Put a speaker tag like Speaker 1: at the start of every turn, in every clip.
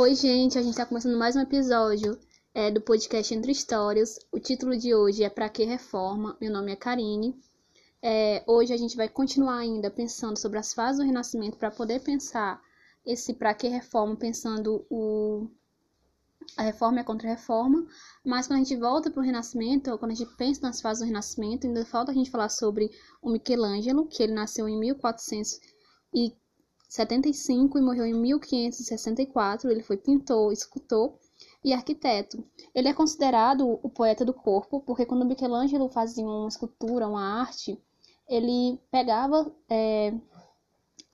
Speaker 1: Oi, gente, a gente está começando mais um episódio é, do podcast Entre Histórias. O título de hoje é Pra Que Reforma? Meu nome é Karine. É, hoje a gente vai continuar ainda pensando sobre as fases do Renascimento para poder pensar esse Pra Que Reforma, pensando o, a reforma e a contra-reforma. Mas quando a gente volta para o Renascimento, ou quando a gente pensa nas fases do Renascimento, ainda falta a gente falar sobre o Michelangelo, que ele nasceu em 1400 e 75 e morreu em 1564. Ele foi pintor, escultor e arquiteto. Ele é considerado o poeta do corpo, porque quando Michelangelo fazia uma escultura, uma arte, ele pegava é,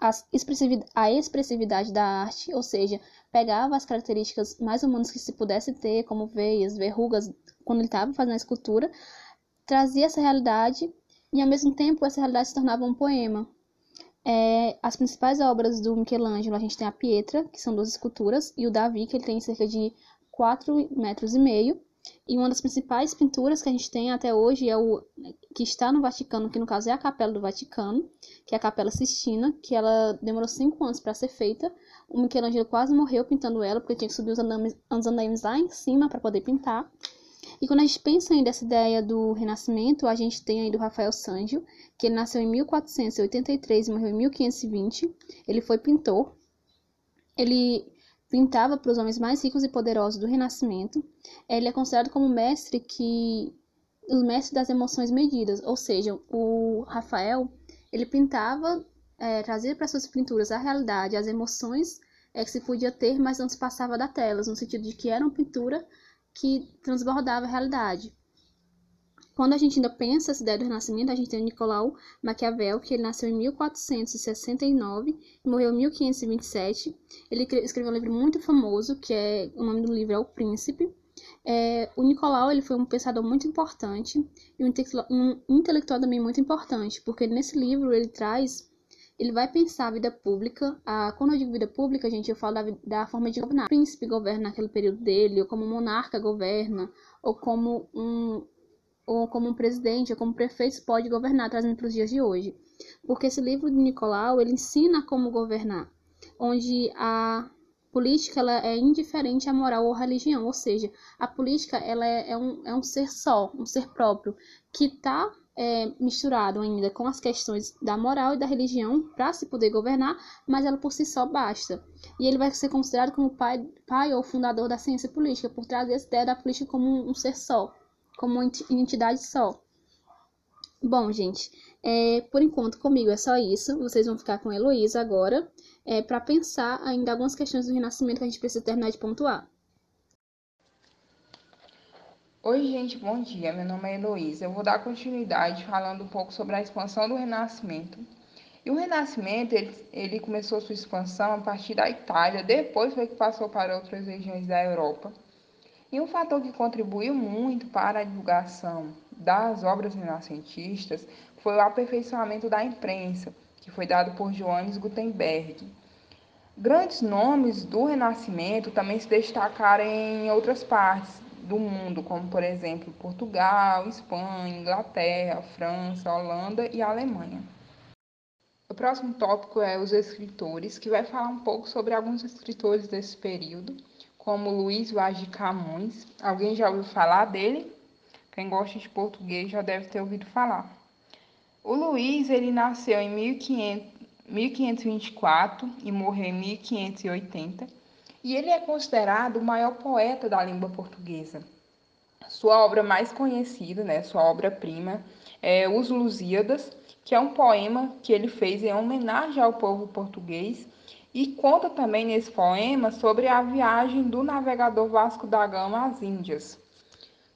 Speaker 1: a expressividade da arte, ou seja, pegava as características mais humanas que se pudesse ter, como veias, verrugas, quando ele estava fazendo a escultura, trazia essa realidade e ao mesmo tempo essa realidade se tornava um poema. É, as principais obras do Michelangelo, a gente tem a Pietra, que são duas esculturas, e o Davi, que ele tem cerca de 4 metros e meio. E uma das principais pinturas que a gente tem até hoje é o que está no Vaticano, que no caso é a Capela do Vaticano, que é a Capela Sistina, que ela demorou cinco anos para ser feita. O Michelangelo quase morreu pintando ela, porque tinha que subir os andames, os lá em cima para poder pintar. E quando a gente pensa ainda essa ideia do Renascimento, a gente tem aí do Rafael Sangio, que ele nasceu em 1483 e morreu em 1520. Ele foi pintor. Ele pintava para os homens mais ricos e poderosos do Renascimento. Ele é considerado como mestre que o mestre das emoções medidas, ou seja, o Rafael ele pintava, é, trazia para suas pinturas a realidade, as emoções é, que se podia ter, mas não se passava da telas, no sentido de que era uma pintura que transbordava a realidade. Quando a gente ainda pensa essa ideia do Renascimento, a gente tem o Nicolau Maquiavel, que ele nasceu em 1469 e morreu em 1527. Ele escreveu um livro muito famoso, que é o nome do livro é O Príncipe. É, o Nicolau ele foi um pensador muito importante e um intelectual também muito importante, porque nesse livro ele traz ele vai pensar a vida pública. A, quando eu digo vida pública, gente, eu falo da, da forma de governar. O príncipe governa naquele período dele, ou como monarca governa, ou como um, ou como um presidente, ou como prefeito pode governar, trazendo para os dias de hoje. Porque esse livro de Nicolau, ele ensina como governar, onde a política ela é indiferente à moral ou à religião, ou seja, a política ela é, é um, é um ser só, um ser próprio, que está é, misturado ainda com as questões da moral e da religião para se poder governar, mas ela por si só basta. E ele vai ser considerado como pai, pai ou fundador da ciência política, por trazer essa ideia da política como um, um ser só, como uma entidade só. Bom, gente, é, por enquanto comigo é só isso. Vocês vão ficar com a Heloísa agora, é, para pensar ainda algumas questões do Renascimento que a gente precisa terminar de pontuar.
Speaker 2: Oi, gente, bom dia. Meu nome é Heloísa. Eu vou dar continuidade falando um pouco sobre a expansão do Renascimento. E o Renascimento, ele, ele começou sua expansão a partir da Itália, depois foi que passou para outras regiões da Europa. E um fator que contribuiu muito para a divulgação das obras renascentistas foi o aperfeiçoamento da imprensa, que foi dado por Johannes Gutenberg. Grandes nomes do Renascimento também se destacaram em outras partes, do mundo, como por exemplo Portugal, Espanha, Inglaterra, França, Holanda e Alemanha. O próximo tópico é os escritores, que vai falar um pouco sobre alguns escritores desse período, como Luiz Vaz de Camões. Alguém já ouviu falar dele? Quem gosta de português já deve ter ouvido falar. O Luiz ele nasceu em 1500, 1524 e morreu em 1580 e ele é considerado o maior poeta da língua portuguesa. Sua obra mais conhecida, né, sua obra-prima, é Os Lusíadas, que é um poema que ele fez em homenagem ao povo português e conta também nesse poema sobre a viagem do navegador Vasco da Gama às Índias.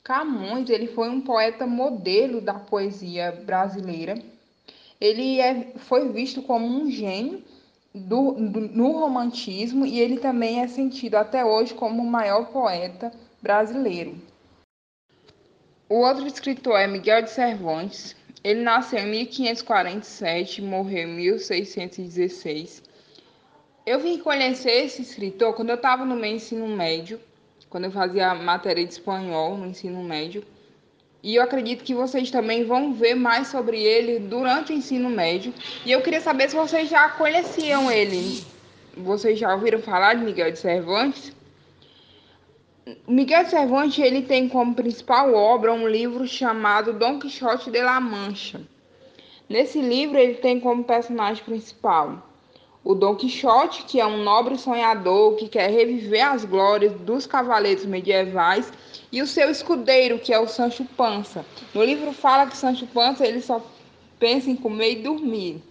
Speaker 2: Camões ele foi um poeta modelo da poesia brasileira. Ele é, foi visto como um gênio do, no romantismo e ele também é sentido até hoje como o maior poeta brasileiro. O outro escritor é Miguel de Cervantes. Ele nasceu em 1547 e morreu em 1616. Eu vim conhecer esse escritor quando eu estava no meu ensino médio, quando eu fazia matéria de espanhol no ensino médio. E eu acredito que vocês também vão ver mais sobre ele durante o ensino médio. E eu queria saber se vocês já conheciam ele. Vocês já ouviram falar de Miguel de Cervantes? Miguel Cervantes ele tem como principal obra um livro chamado Dom Quixote de la Mancha. Nesse livro ele tem como personagem principal o Dom Quixote, que é um nobre sonhador que quer reviver as glórias dos cavaleiros medievais, e o seu escudeiro, que é o Sancho Panza. No livro fala que Sancho Panza ele só pensa em comer e dormir.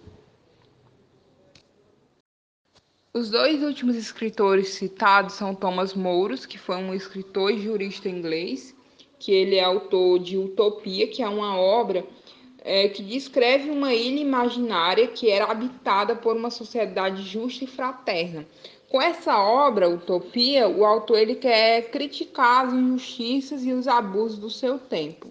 Speaker 2: Os dois últimos escritores citados são Thomas Mouros, que foi um escritor e jurista inglês, que ele é autor de Utopia, que é uma obra é, que descreve uma ilha imaginária que era habitada por uma sociedade justa e fraterna. Com essa obra, Utopia, o autor ele quer criticar as injustiças e os abusos do seu tempo.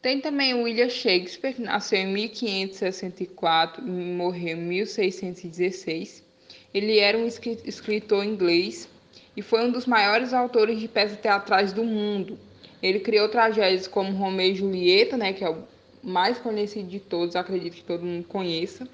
Speaker 2: Tem também William Shakespeare, que nasceu em 1564 e morreu em 1616. Ele era um escritor inglês e foi um dos maiores autores de peças teatrais do mundo. Ele criou tragédias como Romeu e Julieta, né, que é o mais conhecido de todos, acredito que todo mundo conheça,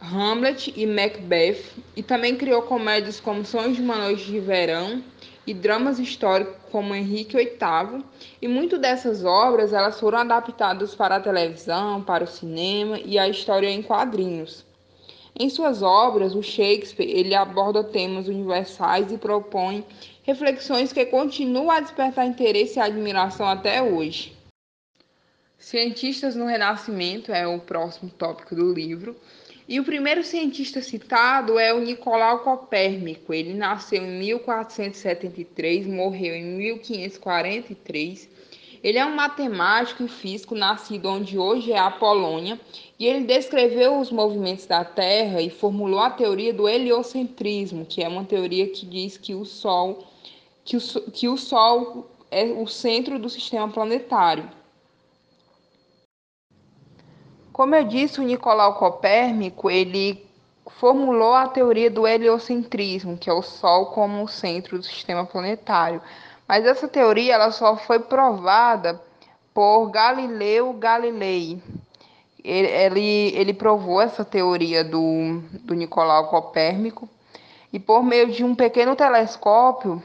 Speaker 2: Hamlet e Macbeth, e também criou comédias como Sonhos de uma Noite de Verão e dramas históricos como Henrique VIII, e muitas dessas obras elas foram adaptadas para a televisão, para o cinema e a história em quadrinhos. Em suas obras, o Shakespeare ele aborda temas universais e propõe reflexões que continuam a despertar interesse e admiração até hoje. Cientistas no Renascimento é o próximo tópico do livro. E o primeiro cientista citado é o Nicolau Copérnico. Ele nasceu em 1473, morreu em 1543. Ele é um matemático e físico nascido onde hoje é a Polônia, e ele descreveu os movimentos da Terra e formulou a teoria do heliocentrismo, que é uma teoria que diz que o Sol, que o, que o Sol é o centro do sistema planetário. Como eu disse, o Nicolau Copérnico, ele formulou a teoria do heliocentrismo, que é o Sol como o centro do sistema planetário. Mas essa teoria ela só foi provada por Galileu Galilei. Ele, ele, provou essa teoria do, do Nicolau Copérnico e por meio de um pequeno telescópio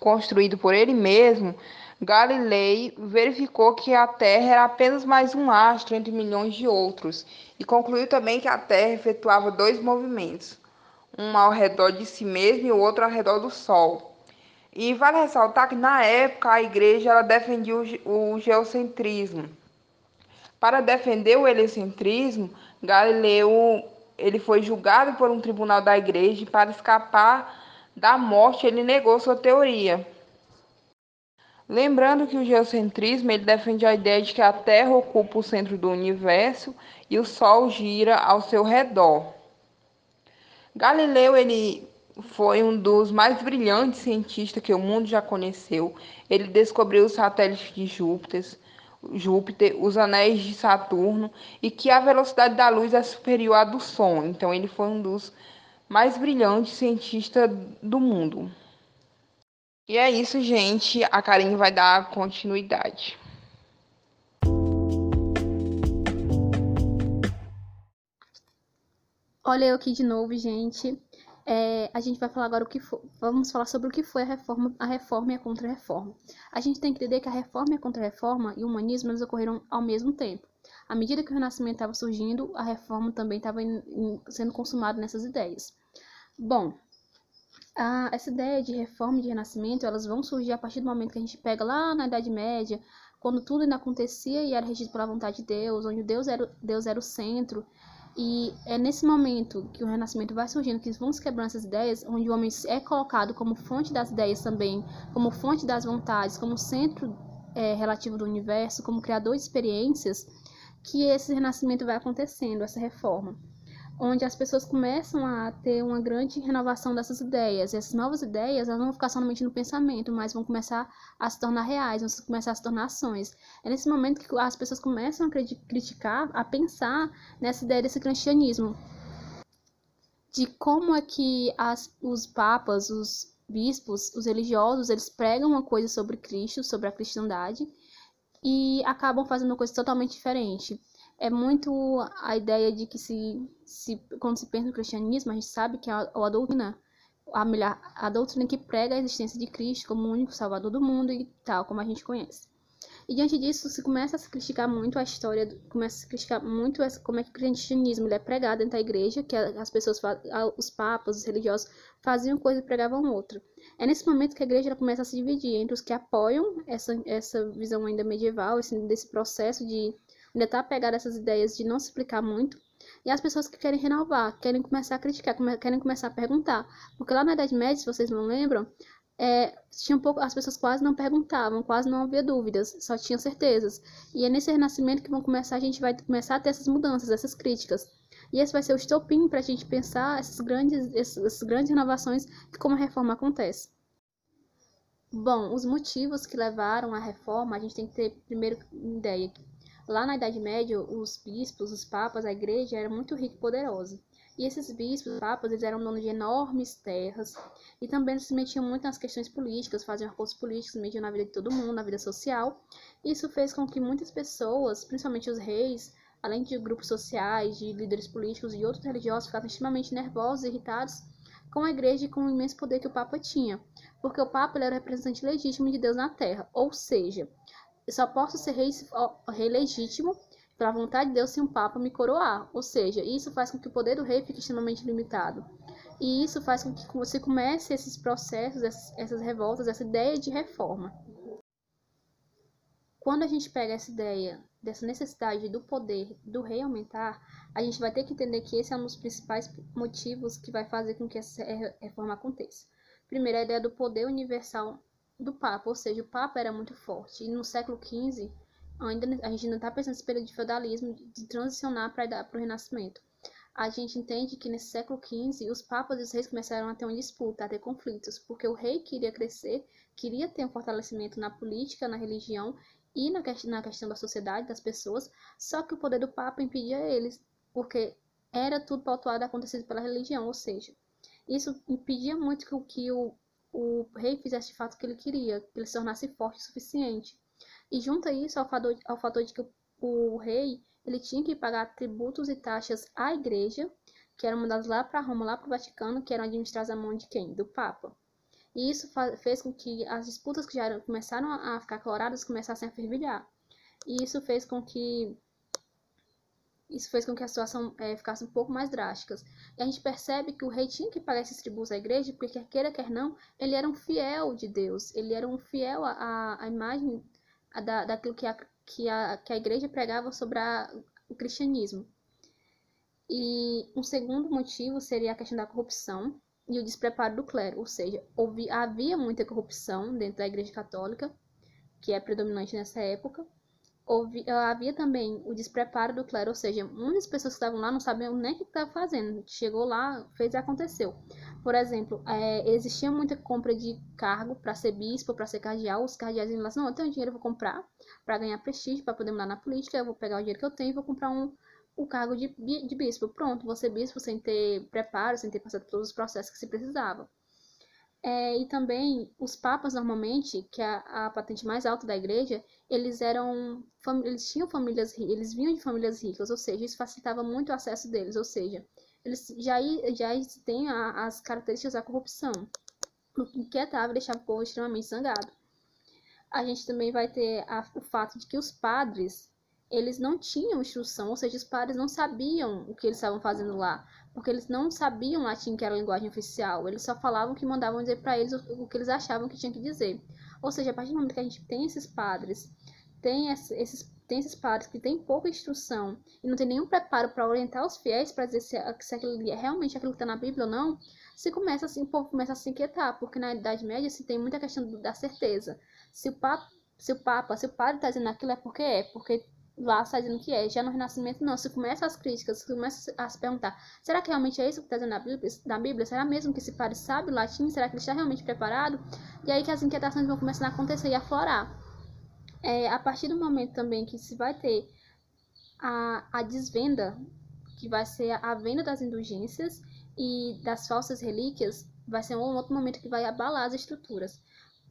Speaker 2: construído por ele mesmo, Galilei verificou que a Terra era apenas mais um astro entre milhões de outros e concluiu também que a Terra efetuava dois movimentos, um ao redor de si mesma e o outro ao redor do Sol. E vale ressaltar que na época a igreja ela defendia o, geocentrismo. Para defender o heliocentrismo, Galileu ele foi julgado por um tribunal da igreja e para escapar da morte ele negou sua teoria. Lembrando que o geocentrismo ele defende a ideia de que a Terra ocupa o centro do universo e o Sol gira ao seu redor. Galileu ele foi um dos mais brilhantes cientistas que o mundo já conheceu. Ele descobriu os satélites de Júpiter, Júpiter, os anéis de Saturno e que a velocidade da luz é superior à do som. Então ele foi um dos mais brilhantes cientistas do mundo. E é isso, gente. A Karine vai dar continuidade.
Speaker 1: Olha eu aqui de novo, gente. É, a gente vai falar agora o que foi. Vamos falar sobre o que foi a reforma, a reforma e a contra-reforma. A gente tem que entender que a reforma e a contra-reforma e o humanismo eles ocorreram ao mesmo tempo. À medida que o renascimento estava surgindo, a reforma também estava sendo consumada nessas ideias. Bom, a, essa ideia de reforma e de renascimento, elas vão surgir a partir do momento que a gente pega lá na Idade Média, quando tudo ainda acontecia e era regido pela vontade de Deus, onde Deus era, Deus era o centro. E é nesse momento que o renascimento vai surgindo, que vão se quebrando essas ideias, onde o homem é colocado como fonte das ideias também, como fonte das vontades, como centro é, relativo do universo, como criador de experiências, que esse renascimento vai acontecendo, essa reforma onde as pessoas começam a ter uma grande renovação dessas ideias. E essas novas ideias elas não vão ficar somente no pensamento, mas vão começar a se tornar reais, vão começar a se tornar ações. É nesse momento que as pessoas começam a criticar, a pensar nessa ideia desse cristianismo. De como é que as, os papas, os bispos, os religiosos, eles pregam uma coisa sobre Cristo, sobre a cristandade, e acabam fazendo uma coisa totalmente diferente é muito a ideia de que se, se quando se pensa no cristianismo, a gente sabe que a, a doutrina a, melhor, a doutrina que prega a existência de Cristo como o único salvador do mundo e tal, como a gente conhece. E diante disso, se começa a se criticar muito a história, começa a se criticar muito essa, como é que o cristianismo é pregado dentro da igreja, que as pessoas, os papas, os religiosos, faziam coisa e pregavam outra. É nesse momento que a igreja começa a se dividir entre os que apoiam essa, essa visão ainda medieval, esse, desse processo de ainda estar tá pegado essas ideias de não se explicar muito, e as pessoas que querem renovar, querem começar a criticar, querem começar a perguntar. Porque lá na Idade Média, se vocês não lembram, é, tinha um pouco, as pessoas quase não perguntavam, quase não havia dúvidas, só tinham certezas. E é nesse renascimento que vão começar, a gente vai começar a ter essas mudanças, essas críticas. E esse vai ser o estopim para a gente pensar essas grandes, essas grandes renovações e como a reforma acontece. Bom, os motivos que levaram à reforma, a gente tem que ter primeiro ideia. Lá na Idade Média, os bispos, os papas, a igreja era muito rica e poderosa. E esses bispos, papas, eles eram donos de enormes terras e também se metiam muito nas questões políticas, faziam acordos políticos, metiam na vida de todo mundo, na vida social. Isso fez com que muitas pessoas, principalmente os reis, além de grupos sociais, de líderes políticos e outros religiosos, ficassem extremamente nervosos e irritados com a igreja e com o imenso poder que o Papa tinha, porque o Papa era o representante legítimo de Deus na Terra, ou seja, eu só posso ser rei, rei legítimo pela vontade de Deus se um papa me coroar. Ou seja, isso faz com que o poder do rei fique extremamente limitado. E isso faz com que você comece esses processos, essas, revoltas, essa ideia de reforma. Quando a gente pega essa ideia dessa necessidade do poder do rei aumentar, a gente vai ter que entender que esse é um dos principais motivos que vai fazer com que essa reforma aconteça. Primeiro, a ideia do poder universal do Papa, ou seja, o Papa era muito forte. E no século XV, ainda, a gente ainda está pensando nesse período de feudalismo, de transicionar para o Renascimento. A gente entende que nesse século XV, os papas e os reis começaram a ter uma disputa, a ter conflitos, porque o rei queria crescer, queria ter um fortalecimento na política, na religião e na, na questão da sociedade, das pessoas, só que o poder do papa impedia eles, porque era tudo pautuado acontecido pela religião, ou seja, isso impedia muito que, que o, o rei fizesse de fato o que ele queria, que ele se tornasse forte o suficiente. E junta isso ao fator, ao fator de que o, o rei ele tinha que pagar tributos e taxas à igreja, que eram mandados lá para Roma, lá para o Vaticano, que eram administrados à mão de quem? Do Papa. E isso fez com que as disputas que já eram, começaram a ficar coloradas começassem a fervilhar. E isso fez com que isso fez com que a situação é, ficasse um pouco mais drástica. E a gente percebe que o rei tinha que pagar esses tributos à igreja, porque quer queira, quer não, ele era um fiel de Deus, ele era um fiel à, à imagem da, daquilo que a, que, a, que a igreja pregava sobre a, o cristianismo. E um segundo motivo seria a questão da corrupção e o despreparo do clero, ou seja, houve, havia muita corrupção dentro da igreja católica, que é predominante nessa época, houve, havia também o despreparo do clero, ou seja, muitas pessoas que estavam lá não sabiam nem o que estava fazendo. Chegou lá, fez e aconteceu. Por exemplo, é, existia muita compra de cargo para ser bispo, para ser cardeal. Os cardeais iam lá não, eu tenho dinheiro, eu vou comprar para ganhar prestígio, para poder mudar na política, eu vou pegar o dinheiro que eu tenho e vou comprar um, o cargo de, de bispo. Pronto, vou ser bispo sem ter preparo, sem ter passado todos os processos que se precisava. É, e também os papas normalmente, que é a, patente mais alta da igreja, eles eram eles tinham famílias eles vinham de famílias ricas, ou seja, isso facilitava muito o acesso deles, ou seja, eles já já têm as características da corrupção, o que inquietava e deixava o povo extremamente zangado. A gente também vai ter a, o fato de que os padres eles não tinham instrução, ou seja, os padres não sabiam o que eles estavam fazendo lá porque eles não sabiam latim, que era a linguagem oficial. Eles só falavam que mandavam dizer para eles o, o, que eles achavam que tinha que dizer. Ou seja, a partir do momento que a gente tem esses padres, tem esses, tem esses padres que têm pouca instrução e não tem nenhum preparo para orientar os fiéis para dizer se, se aquilo é realmente aquilo que está na Bíblia ou não, se começa assim, o povo começa a se inquietar, porque na Idade Média se tem muita questão da certeza. Se o Papa, se o Papa, se o padre está dizendo aquilo é porque é, porque lá está dizendo que é. Já no Renascimento, não. Se começa as críticas, se começa a se perguntar: será que realmente é isso que está dizendo na Bíblia? na Bíblia? Será mesmo que esse padre sabe latim? Será que ele está realmente preparado? E aí que as inquietações vão começar a acontecer e a florar. É, a partir do momento também que se vai ter a, a desvenda, que vai ser a venda das indulgências e das falsas relíquias, vai ser um outro momento que vai abalar as estruturas.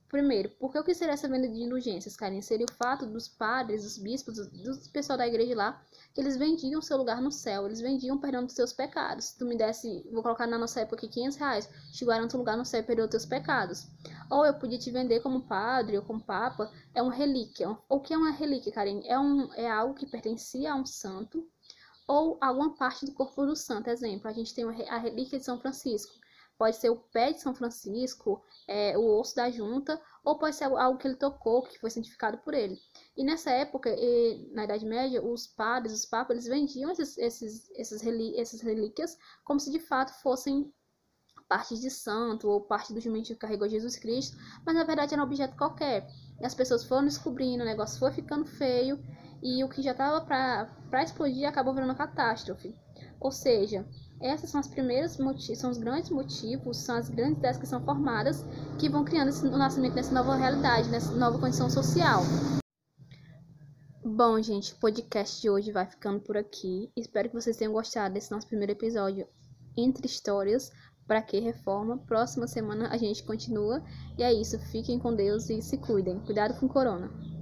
Speaker 1: Primeiro, por que eu quis ser essa venda de indulgências, Karen? Seria o fato dos padres, dos bispos, do pessoal da igreja lá eles vendiam seu lugar no céu, eles vendiam perdão dos seus pecados. Se tu me desse, vou colocar na nossa época aqui 500 reais, te garanto um lugar no céu e perdão dos teus pecados. Ou eu podia te vender como padre ou como papa, é uma relíquia. O que é uma relíquia, Karen? É, um, é algo que pertencia a um santo ou alguma parte do corpo do santo. Exemplo, a gente tem a relíquia de São Francisco. Pode ser o pé de São Francisco, é, o osso da junta, ou pode ser algo que ele tocou, que foi santificado por ele. E nessa época, e, na Idade Média, os padres, os papas, eles vendiam esses, esses, esses relí essas relíquias como se de fato fossem parte de santo ou parte do jumento que carregou Jesus Cristo, mas na verdade era um objeto qualquer. E as pessoas foram descobrindo, o negócio foi ficando feio e o que já estava para explodir acabou virando catástrofe. Ou seja, essas são as primeiras são os grandes motivos, são as grandes ideias que são formadas que vão criando esse, o nascimento dessa nova realidade, nessa nova condição social. Bom, gente, o podcast de hoje vai ficando por aqui. Espero que vocês tenham gostado desse nosso primeiro episódio entre histórias. Para que reforma? Próxima semana a gente continua. E é isso. Fiquem com Deus e se cuidem. Cuidado com o corona.